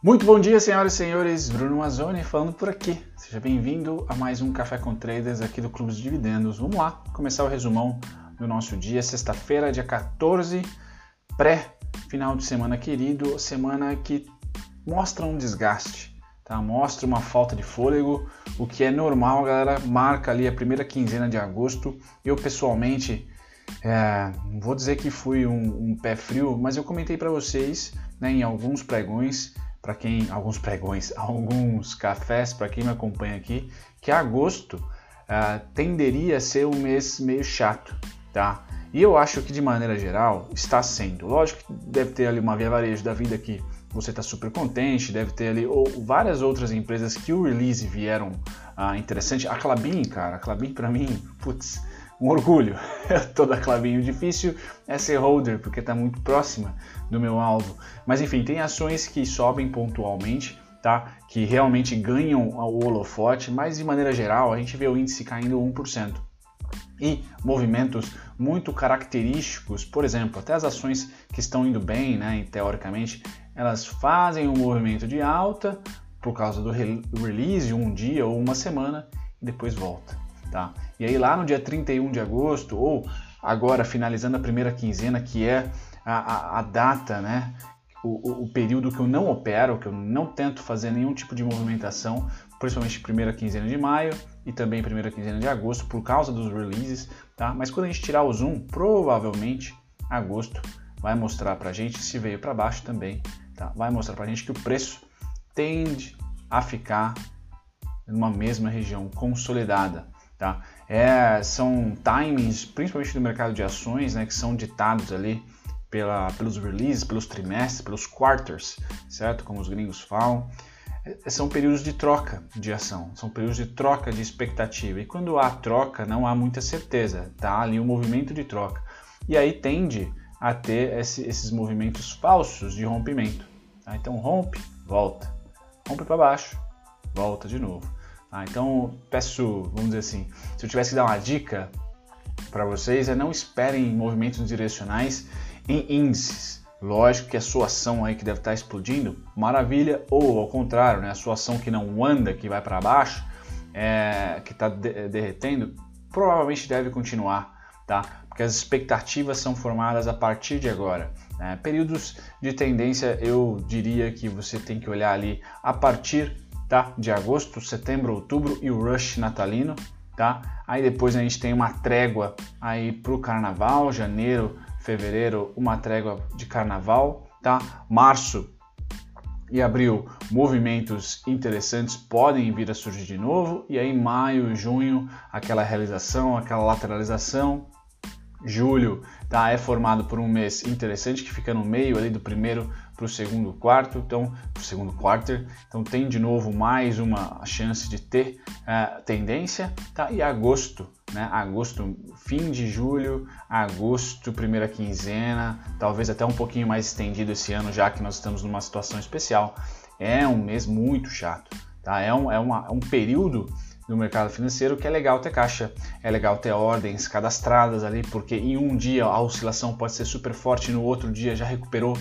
Muito bom dia, senhoras e senhores. Bruno Mazzoni falando por aqui. Seja bem-vindo a mais um Café com Traders aqui do Clube de Dividendos. Vamos lá, começar o resumão do nosso dia, sexta-feira, dia 14, pré-final de semana querido, semana que mostra um desgaste, tá? Mostra uma falta de fôlego, o que é normal, galera marca ali a primeira quinzena de agosto. Eu pessoalmente é, vou dizer que fui um, um pé frio, mas eu comentei para vocês né, em alguns pregões, para quem alguns pregões, alguns cafés para quem me acompanha aqui, que agosto é, tenderia a ser um mês meio chato, tá? E eu acho que de maneira geral está sendo. Lógico que deve ter ali uma via varejo da vida que você está super contente, deve ter ali ou várias outras empresas que o release vieram ah, interessante. A Clabin, cara, a Clabin para mim, putz, um orgulho. Eu tô da Clabinho. Difícil é ser holder, porque está muito próxima do meu alvo. Mas enfim, tem ações que sobem pontualmente, tá? Que realmente ganham o holofote, mas de maneira geral a gente vê o índice caindo 1%. E movimentos muito característicos, por exemplo, até as ações que estão indo bem, né, teoricamente, elas fazem um movimento de alta por causa do release um dia ou uma semana e depois volta. Tá? E aí lá no dia 31 de agosto, ou agora finalizando a primeira quinzena, que é a, a, a data, né? O, o, o, período que eu não opero, que eu não tento fazer nenhum tipo de movimentação, principalmente primeira quinzena de maio e também primeira quinzena de agosto, por causa dos releases, tá? Mas quando a gente tirar o zoom, provavelmente agosto vai mostrar pra gente, se veio para baixo também, tá? Vai mostrar pra gente que o preço tende a ficar numa mesma região consolidada. Tá? É, são timings, principalmente no mercado de ações, né, que são ditados ali pela, pelos releases, pelos trimestres, pelos quarters, certo? Como os gringos falam. É, são períodos de troca de ação, são períodos de troca de expectativa. E quando há troca, não há muita certeza, tá? Ali um movimento de troca. E aí tende a ter esse, esses movimentos falsos de rompimento. Tá? Então rompe, volta. Rompe para baixo, volta de novo. Ah, então, peço, vamos dizer assim, se eu tivesse que dar uma dica para vocês, é não esperem movimentos direcionais em índices. Lógico que a sua ação aí que deve estar explodindo, maravilha, ou ao contrário, né, a sua ação que não anda, que vai para baixo, é, que está de derretendo, provavelmente deve continuar, tá? Porque as expectativas são formadas a partir de agora. Né? Períodos de tendência, eu diria que você tem que olhar ali a partir tá? De agosto, setembro, outubro e o rush natalino, tá? Aí depois a gente tem uma trégua aí pro carnaval, janeiro, fevereiro, uma trégua de carnaval, tá? Março e abril, movimentos interessantes podem vir a surgir de novo, e aí maio, junho, aquela realização, aquela lateralização, julho tá, é formado por um mês interessante que fica no meio ali do primeiro para o segundo quarto, então pro segundo quarter, então tem de novo mais uma chance de ter uh, tendência, tá? E agosto, né? Agosto, fim de julho, agosto, primeira quinzena, talvez até um pouquinho mais estendido esse ano, já que nós estamos numa situação especial. É um mês muito chato, tá? É um, é uma, é um período no mercado financeiro que é legal ter caixa, é legal ter ordens cadastradas ali, porque em um dia a oscilação pode ser super forte, no outro dia já recuperou,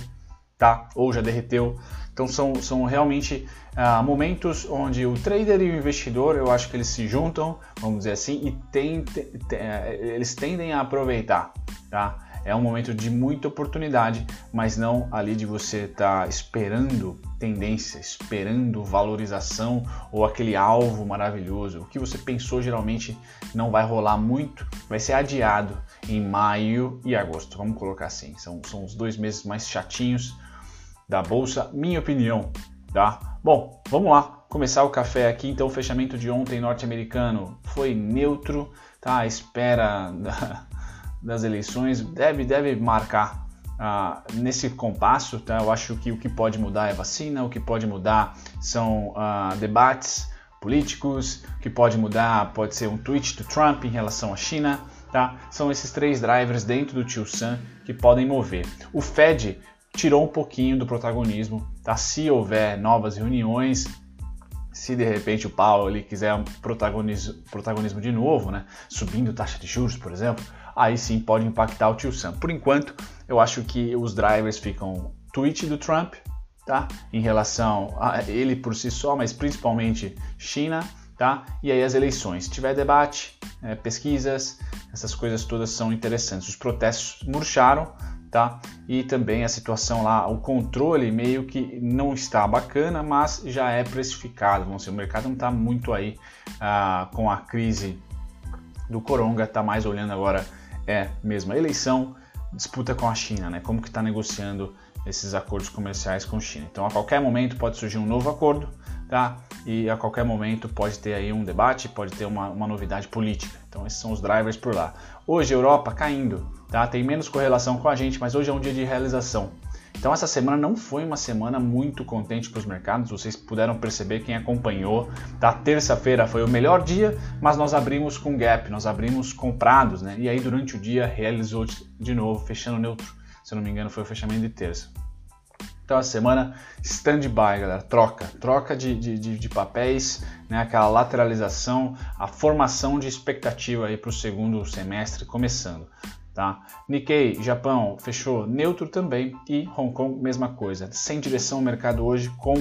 tá? Ou já derreteu. Então são, são realmente uh, momentos onde o trader e o investidor, eu acho que eles se juntam, vamos dizer assim, e tem, eh, eles tendem a aproveitar, tá? é um momento de muita oportunidade, mas não ali de você estar tá esperando tendência, esperando valorização ou aquele alvo maravilhoso. O que você pensou geralmente não vai rolar muito, vai ser adiado em maio e agosto. Vamos colocar assim, são, são os dois meses mais chatinhos da bolsa, minha opinião, tá? Bom, vamos lá, começar o café aqui. Então, o fechamento de ontem norte-americano foi neutro, tá? A espera da das eleições deve, deve marcar ah, nesse compasso. Tá? Eu acho que o que pode mudar é vacina, o que pode mudar são ah, debates políticos, o que pode mudar pode ser um tweet do Trump em relação à China. Tá? São esses três drivers dentro do Tio Sam que podem mover. O Fed tirou um pouquinho do protagonismo, tá? Se houver novas reuniões, se de repente o Powell ele quiser um protagonismo, protagonismo de novo, né? Subindo taxa de juros, por exemplo, aí sim pode impactar o tio Sam. Por enquanto, eu acho que os drivers ficam tweet do Trump, tá? Em relação a ele por si só, mas principalmente China, tá? E aí as eleições. Se tiver debate, é, pesquisas, essas coisas todas são interessantes. Os protestos murcharam, tá? E também a situação lá, o controle meio que não está bacana, mas já é precificado. Vamos dizer, o mercado não está muito aí ah, com a crise do coronga, está mais olhando agora é mesmo a eleição, disputa com a China, né? Como que está negociando esses acordos comerciais com a China. Então, a qualquer momento pode surgir um novo acordo, tá? E a qualquer momento pode ter aí um debate, pode ter uma, uma novidade política. Então, esses são os drivers por lá. Hoje, Europa caindo, tá? Tem menos correlação com a gente, mas hoje é um dia de realização. Então essa semana não foi uma semana muito contente para os mercados, vocês puderam perceber quem acompanhou. Tá? Terça-feira foi o melhor dia, mas nós abrimos com gap, nós abrimos comprados, né? E aí durante o dia realizou de novo, fechando neutro. Se eu não me engano, foi o fechamento de terça. Então a semana stand-by, galera, troca, troca de, de, de, de, papéis, né, aquela lateralização, a formação de expectativa aí para o segundo semestre começando. Tá? Nikkei, Japão, fechou neutro também e Hong Kong, mesma coisa, sem direção ao mercado hoje com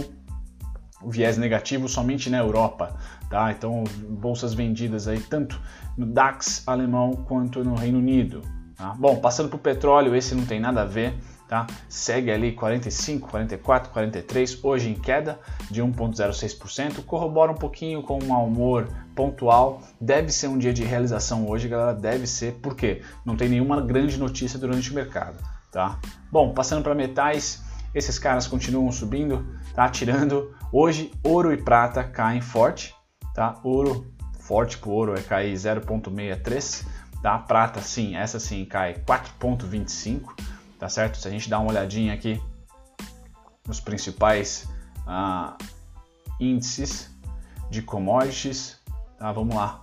viés negativo somente na Europa, tá? Então bolsas vendidas aí tanto no DAX alemão quanto no Reino Unido. Tá? Bom, passando para o petróleo, esse não tem nada a ver tá? Segue ali 45, 44, 43, hoje em queda de 1,06%, corrobora um pouquinho com um humor pontual. Deve ser um dia de realização hoje, galera, deve ser, porque não tem nenhuma grande notícia durante o mercado, tá? Bom, passando para metais, esses caras continuam subindo, tá? Tirando hoje ouro e prata caem forte, tá? Ouro forte pro ouro é cair 0,63, tá? Prata sim, essa sim cai 4,25 tá certo? Se a gente dá uma olhadinha aqui nos principais ah, índices de commodities, tá? Vamos lá.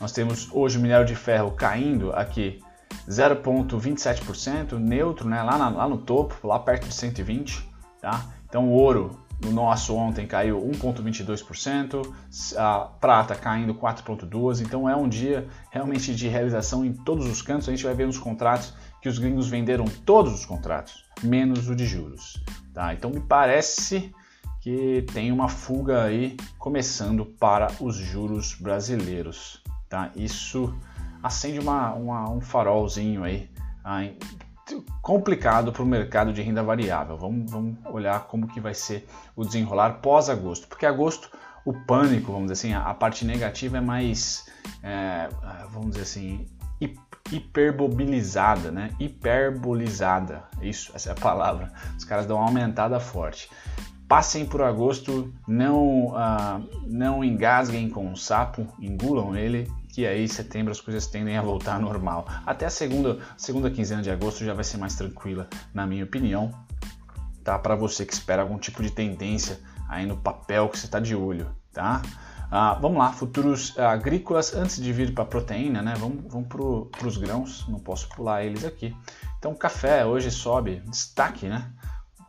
Nós temos hoje o minério de ferro caindo aqui 0,27%, neutro, né? Lá, na, lá no topo, lá perto de 120, tá? Então o ouro no nosso ontem caiu 1,22%, a prata caindo 4,2%, então é um dia realmente de realização em todos os cantos. A gente vai ver nos contratos que os gringos venderam todos os contratos, menos o de juros. Tá? Então me parece que tem uma fuga aí começando para os juros brasileiros. Tá? Isso acende uma, uma, um farolzinho aí ah, complicado para o mercado de renda variável. Vamos, vamos olhar como que vai ser o desenrolar pós-agosto, porque agosto o pânico, vamos dizer assim, a, a parte negativa é mais, é, vamos dizer assim, hiperbobilizada, né? Hiperbolizada, isso, essa é a palavra. Os caras dão uma aumentada forte. Passem por agosto, não, uh, não engasguem com o sapo, engulam ele, que aí em setembro as coisas tendem a voltar ao normal. Até a segunda, segunda quinzena de agosto já vai ser mais tranquila, na minha opinião. Tá? Para você que espera algum tipo de tendência aí no papel que você está de olho, tá? Ah, vamos lá, futuros agrícolas, antes de vir para a proteína, né? Vamos, vamos para os grãos, não posso pular eles aqui. Então, café hoje sobe, destaque, né?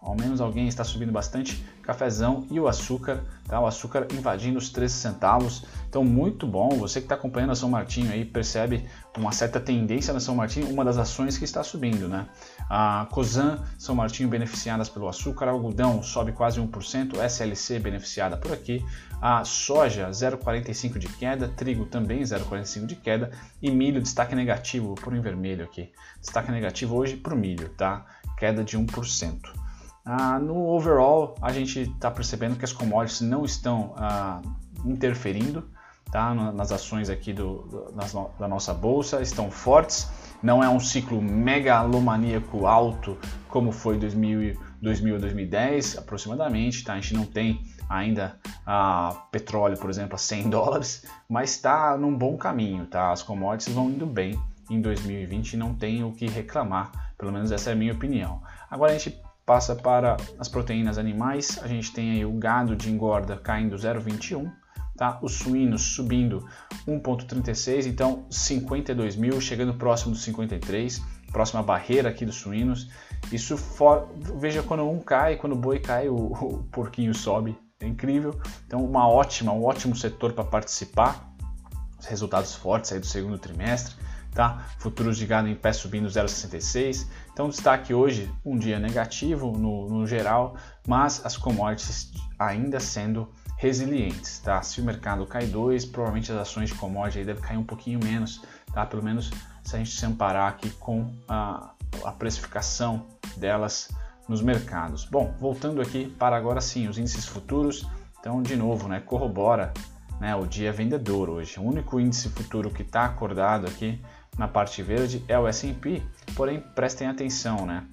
Ao menos alguém está subindo bastante. Cafezão e o açúcar, tá? O açúcar invadindo os 13 centavos. Então, muito bom. Você que está acompanhando a São Martinho aí percebe uma certa tendência na São Martinho, uma das ações que está subindo, né? A Cosan, São Martinho beneficiadas pelo açúcar, algodão sobe quase 1%, SLC beneficiada por aqui, a soja 0,45 de queda, trigo também 0,45 de queda e milho destaque negativo, por em vermelho aqui. Destaque negativo hoje para o milho, tá? Queda de 1%. Ah, no overall, a gente está percebendo que as commodities não estão ah, interferindo tá, nas ações aqui do, do nas, da nossa bolsa, estão fortes. Não é um ciclo megalomaníaco alto como foi 2000, 2000 2010 aproximadamente. Tá? A gente não tem ainda ah, petróleo, por exemplo, a 100 dólares, mas está num bom caminho. Tá? As commodities vão indo bem em 2020 e não tem o que reclamar, pelo menos essa é a minha opinião. Agora a gente passa para as proteínas animais, a gente tem aí o gado de engorda caindo 0,21, tá? Os suínos subindo 1,36, então 52 mil, chegando próximo dos 53, próxima barreira aqui dos suínos. Isso for... veja quando um cai, quando o boi cai, o, o porquinho sobe, é incrível. Então uma ótima, um ótimo setor para participar. Os resultados fortes aí do segundo trimestre. Tá? Futuros de gado em pé subindo 0,66. Então, destaque hoje, um dia negativo no, no geral, mas as commodities ainda sendo resilientes, tá? Se o mercado cai 2, provavelmente as ações de commodity devem cair um pouquinho menos, tá? Pelo menos se a gente se amparar aqui com a, a precificação delas nos mercados. Bom, voltando aqui para agora sim, os índices futuros, então de novo, né, corrobora né, o dia vendedor hoje. O único índice futuro que está acordado aqui na parte verde é o S&P, porém prestem atenção, né?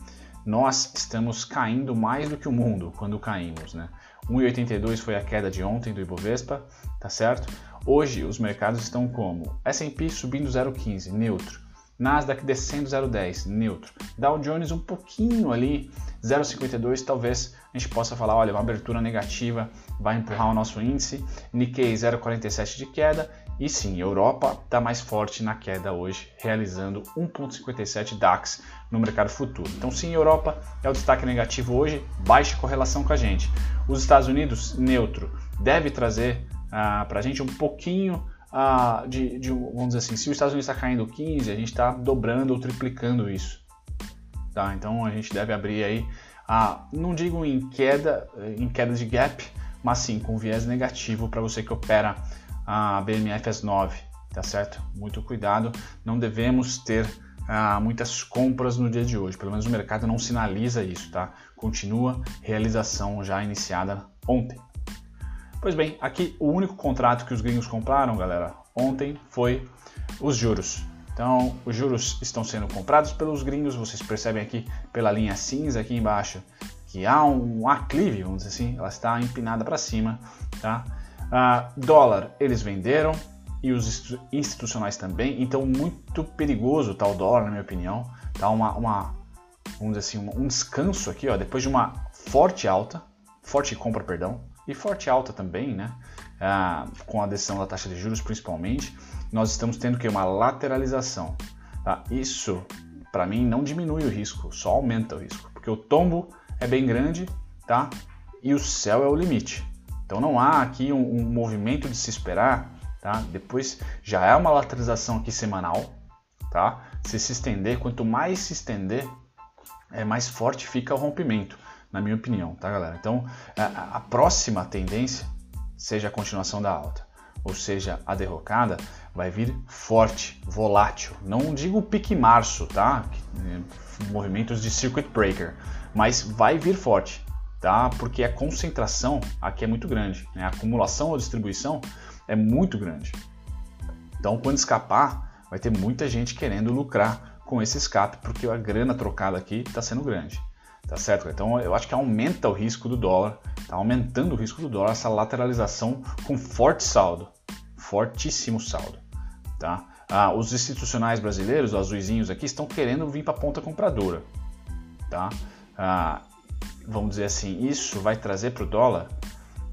Nós estamos caindo mais do que o mundo quando caímos, né? 1,82 foi a queda de ontem do Ibovespa, tá certo? Hoje os mercados estão como S&P subindo 0,15, neutro. Nasdaq descendo 0,10, neutro. Dow Jones um pouquinho ali, 0,52, talvez a gente possa falar, olha, uma abertura negativa vai empurrar o nosso índice. Nikkei 0,47 de queda. E sim, Europa está mais forte na queda hoje, realizando 1,57 DAX no mercado futuro. Então sim, Europa é o destaque negativo hoje, baixa correlação com a gente. Os Estados Unidos, neutro, deve trazer ah, para a gente um pouquinho ah, de, de, vamos dizer assim, se os Estados Unidos está caindo 15, a gente está dobrando ou triplicando isso. Tá? Então a gente deve abrir aí, a, não digo em queda, em queda de gap, mas sim com viés negativo para você que opera a BMF às 9, tá certo? Muito cuidado, não devemos ter ah, muitas compras no dia de hoje, pelo menos o mercado não sinaliza isso, tá? Continua realização já iniciada ontem. Pois bem, aqui o único contrato que os gringos compraram, galera, ontem foi os juros. Então, os juros estão sendo comprados pelos gringos, vocês percebem aqui pela linha cinza aqui embaixo que há um aclive, vamos dizer assim, ela está empinada para cima, tá? Ah, dólar, eles venderam e os institucionais também, então muito perigoso tá o dólar, na minha opinião, tá uma, uma vamos dizer assim, um descanso aqui, ó, depois de uma forte alta, forte compra, perdão, e forte alta também, né? Ah, com a decisão da taxa de juros principalmente, nós estamos tendo que uma lateralização. Tá? Isso, para mim, não diminui o risco, só aumenta o risco, porque o tombo é bem grande, tá? E o céu é o limite. Então não há aqui um, um movimento de se esperar, tá? Depois já é uma lateralização aqui semanal, tá? Se se estender, quanto mais se estender, é mais forte fica o rompimento na minha opinião, tá, galera? Então, a, a próxima tendência, seja a continuação da alta, ou seja, a derrocada, vai vir forte, volátil. Não digo pique março, tá? Eh, movimentos de circuit breaker, mas vai vir forte, tá? Porque a concentração aqui é muito grande, né? a acumulação ou distribuição é muito grande. Então, quando escapar, vai ter muita gente querendo lucrar com esse escape, porque a grana trocada aqui está sendo grande. Tá certo? Então eu acho que aumenta o risco do dólar, tá aumentando o risco do dólar essa lateralização com forte saldo, fortíssimo saldo, tá? Ah, os institucionais brasileiros, os azuizinhos aqui, estão querendo vir para a ponta compradora, tá? Ah, vamos dizer assim, isso vai trazer para o dólar,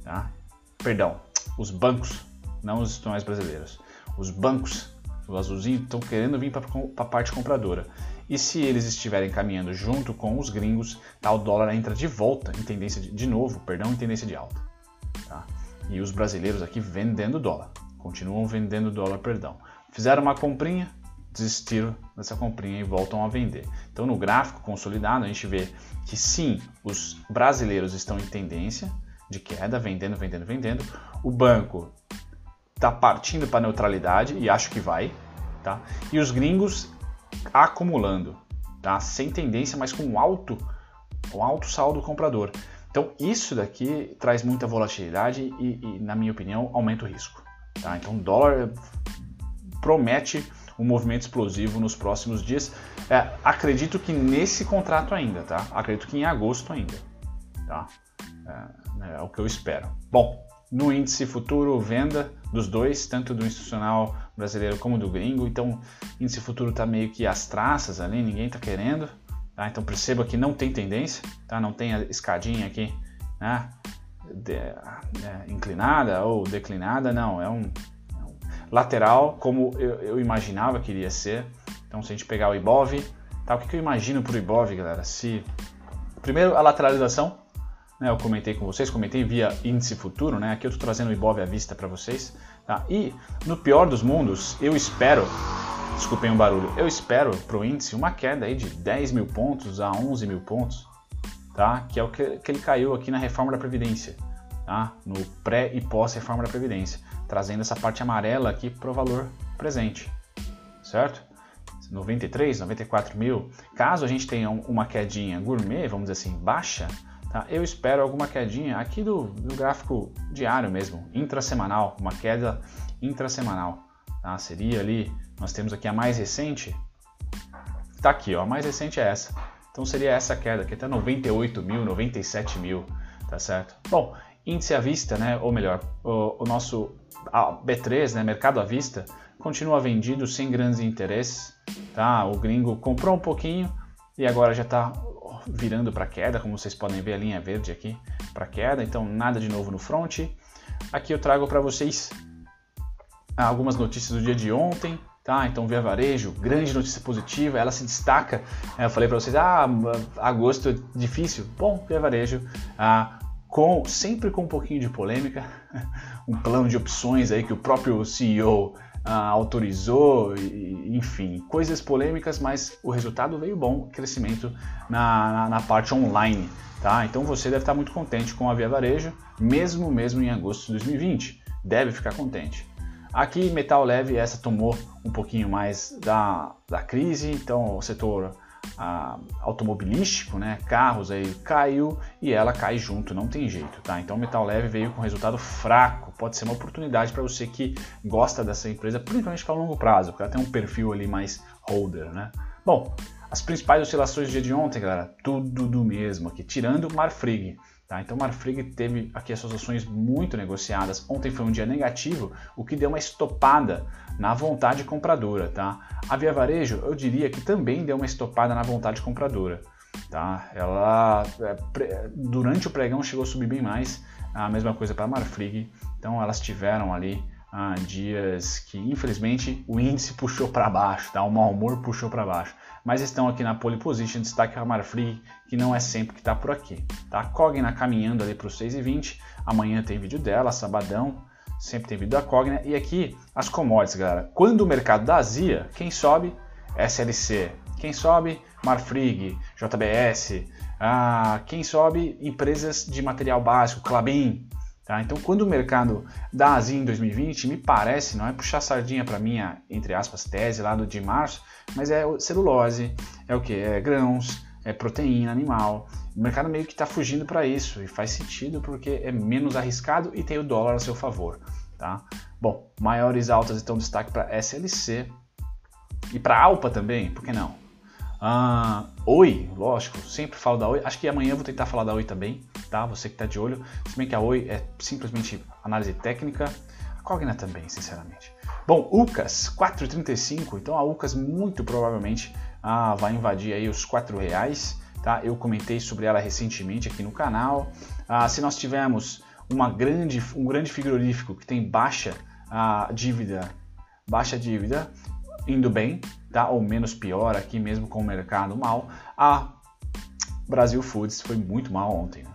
tá? Perdão, os bancos, não os institucionais brasileiros, os bancos, os azulzinhos estão querendo vir para a parte compradora. E se eles estiverem caminhando junto com os gringos, tá, o dólar entra de volta em tendência de, de novo, perdão, em tendência de alta. Tá? E os brasileiros aqui vendendo dólar, continuam vendendo dólar, perdão. Fizeram uma comprinha, desistiram dessa comprinha e voltam a vender. Então no gráfico consolidado a gente vê que sim, os brasileiros estão em tendência de queda, vendendo, vendendo, vendendo. O banco está partindo para neutralidade e acho que vai, tá? E os gringos acumulando, tá? Sem tendência, mas com alto, um alto saldo comprador. Então isso daqui traz muita volatilidade e, e na minha opinião, aumenta o risco. Tá? Então dólar promete um movimento explosivo nos próximos dias. É, acredito que nesse contrato ainda, tá? Acredito que em agosto ainda, tá? É, é o que eu espero. Bom, no índice futuro venda dos dois, tanto do institucional brasileiro como do gringo. Então, índice futuro está meio que as traças ali, ninguém está querendo. Tá? Então, perceba que não tem tendência, tá? não tem a escadinha aqui né? De, é, inclinada ou declinada, não. É um lateral como eu, eu, imaginava que iria ser. Então, se a gente pegar o IBOV, tá? o que, que eu imagino para o IBOV, galera? Se primeiro a lateralização né, eu comentei com vocês, comentei via índice futuro, né? Aqui eu estou trazendo o Ibov à vista para vocês. Tá? E no pior dos mundos, eu espero desculpem o barulho, eu espero para o índice uma queda aí de 10 mil pontos a 11 mil pontos, tá? que é o que, que ele caiu aqui na reforma da Previdência, tá? no pré e pós-reforma da Previdência, trazendo essa parte amarela aqui para o valor presente, certo? 93, 94 mil. Caso a gente tenha uma quedinha gourmet, vamos dizer assim, baixa, tá? eu espero alguma quedinha aqui do, do gráfico diário mesmo, intrasemanal, uma queda intrasemanal. Tá? Seria ali, nós temos aqui a mais recente, tá aqui, ó, a mais recente é essa. Então seria essa queda aqui, até 98 mil, 97 mil, tá certo? Bom, índice à vista, né, ou melhor, o, o nosso B3, né, mercado à vista, continua vendido sem grandes interesses, tá? O gringo comprou um pouquinho e agora já está virando para queda, como vocês podem ver a linha verde aqui para queda, então nada de novo no front. Aqui eu trago para vocês algumas notícias do dia de ontem, tá? Então Via Varejo, grande notícia positiva, ela se destaca. Eu falei para vocês, ah, agosto é difícil. Bom, Via Varejo, ah, com sempre com um pouquinho de polêmica, um plano de opções aí que o próprio CEO ah, autorizou, e, enfim, coisas polêmicas, mas o resultado veio bom, crescimento na, na, na, parte online, tá? Então você deve estar muito contente com a Via Varejo, mesmo mesmo em agosto de 2020, deve ficar contente. Aqui metal leve, essa tomou um pouquinho mais da, da crise, então o setor automobilístico, né, carros aí caiu e ela cai junto, não tem jeito, tá? Então o metal leve veio com resultado fraco, pode ser uma oportunidade para você que gosta dessa empresa, principalmente para longo prazo, porque ela tem um perfil ali mais holder, né? Bom, as principais oscilações do dia de ontem, galera, tudo do mesmo aqui, tirando o Marfrig. Tá? Então, Marfrig teve aqui as suas ações muito negociadas. Ontem foi um dia negativo, o que deu uma estopada na vontade compradora. Tá? A Via Varejo, eu diria que também deu uma estopada na vontade compradora. Tá? Ela, é, durante o pregão, chegou a subir bem mais. A mesma coisa para a Marfrig. Então, elas tiveram ali ah, dias que, infelizmente, o índice puxou para baixo, tá? o mau humor puxou para baixo mas estão aqui na pole position, destaque a Marfrig, que não é sempre que está por aqui. Tá? Cogna caminhando ali para os 6,20, amanhã tem vídeo dela, sabadão, sempre tem vídeo da Cogna, e aqui as commodities, galera. Quando o mercado da Azia, quem sobe? SLC. Quem sobe? Marfrig, JBS. Ah, quem sobe? Empresas de material básico, Clabin, Tá? Então, quando o mercado dá Azia em 2020, me parece, não é puxar sardinha para minha, entre aspas, tese lá do de março, mas é celulose, é o que? É grãos, é proteína animal. O mercado meio que está fugindo para isso e faz sentido porque é menos arriscado e tem o dólar a seu favor. Tá? Bom, maiores altas então destaque para SLC e para Alpa também, por que não? Ah, Oi, lógico, sempre falo da Oi. Acho que amanhã eu vou tentar falar da Oi também, tá? Você que está de olho. Se bem que a Oi é simplesmente análise técnica, a Cogna também, sinceramente. Bom, UCAS 4,35. Então a UCAS muito provavelmente ah, vai invadir aí os 4 reais, tá? Eu comentei sobre ela recentemente aqui no canal. Ah, se nós tivermos uma grande, um grande frigorífico que tem baixa ah, dívida, baixa dívida, indo bem, tá? ou menos pior aqui mesmo com o mercado mal, a Brasil Foods foi muito mal ontem. Né?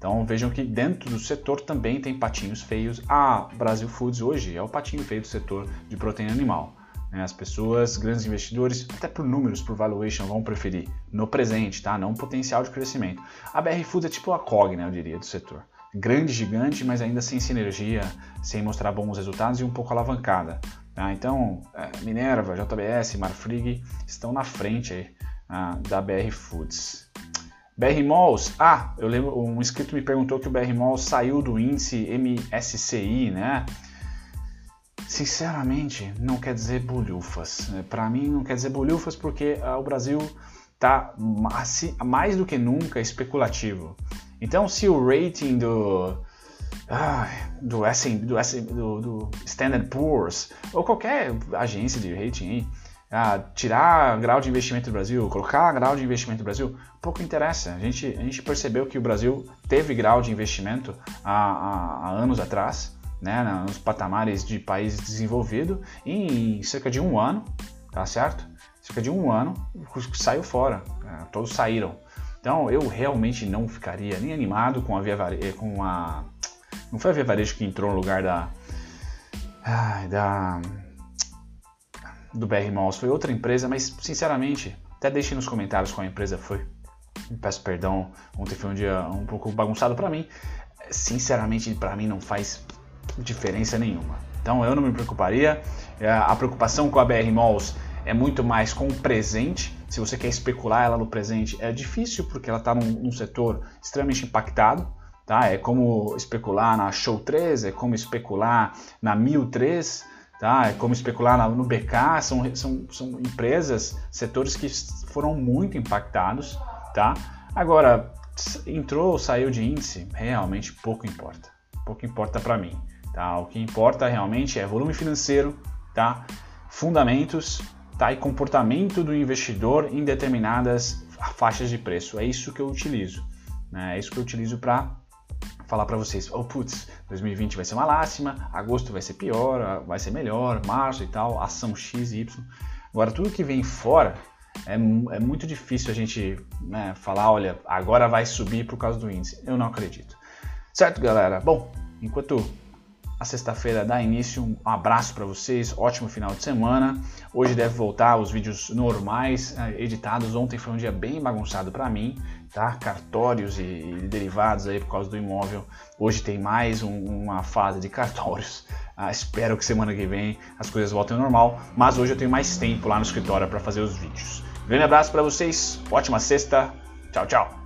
Então vejam que dentro do setor também tem patinhos feios. A Brasil Foods hoje é o patinho feio do setor de proteína animal. Né? As pessoas, grandes investidores, até por números, por valuation, vão preferir no presente, tá? não potencial de crescimento. A BR Foods é tipo a COG, né, eu diria, do setor. Grande, gigante, mas ainda sem sinergia, sem mostrar bons resultados e um pouco alavancada. Tá? Então, é, Minerva, JBS, Marfrig estão na frente aí, ah, da BR Foods. BR Malls, ah, eu lembro, um inscrito me perguntou que o BR Malls saiu do índice MSCI, né? Sinceramente, não quer dizer bolhufas. Para mim, não quer dizer bolhufas porque ah, o Brasil está mais do que nunca especulativo. Então, se o rating do ah, do, do, do, do Standard Poor's ou qualquer agência de rating aí, ah, tirar grau de investimento do Brasil, colocar grau de investimento do Brasil, pouco interessa. A gente, a gente percebeu que o Brasil teve grau de investimento há, há, há anos atrás, né, nos patamares de país desenvolvido, e em cerca de um ano, tá certo? Cerca de um ano, saiu fora, é, todos saíram. Então eu realmente não ficaria nem animado com a, via, com a não foi a Via Varejo que entrou no lugar da. Ai, da. Do BR Malls foi outra empresa, mas sinceramente, até deixe nos comentários qual empresa foi. Peço perdão, ontem foi um dia um pouco bagunçado para mim. Sinceramente, para mim não faz diferença nenhuma. Então eu não me preocuparia. É, a preocupação com a BR Malls é muito mais com o presente. Se você quer especular ela no presente, é difícil porque ela está num, num, setor extremamente impactado. Tá? É como especular na Show 3, é como especular na 1003, tá? é como especular no BK. São, são, são empresas, setores que foram muito impactados. Tá? Agora, entrou ou saiu de índice, realmente pouco importa. Pouco importa para mim. Tá? O que importa realmente é volume financeiro, tá? fundamentos tá? e comportamento do investidor em determinadas faixas de preço. É isso que eu utilizo. Né? É isso que eu utilizo para falar para vocês. Oh, putz, 2020 vai ser uma lástima, agosto vai ser pior, vai ser melhor, março e tal, ação X e Y. Agora, tudo que vem fora é, é muito difícil a gente né, falar, olha, agora vai subir por causa do índice. Eu não acredito. Certo, galera? Bom, enquanto a sexta-feira dá início. Um abraço para vocês, ótimo final de semana. Hoje deve voltar os vídeos normais, eh, editados. Ontem foi um dia bem bagunçado para mim, tá? Cartórios e, e, derivados aí por causa do imóvel. Hoje tem mais um, uma fase de cartórios. Ah, espero que semana que vem as coisas voltem ao normal, mas hoje eu tenho mais tempo lá no escritório para fazer os vídeos. Grande abraço para vocês, ótima sexta, tchau, tchau.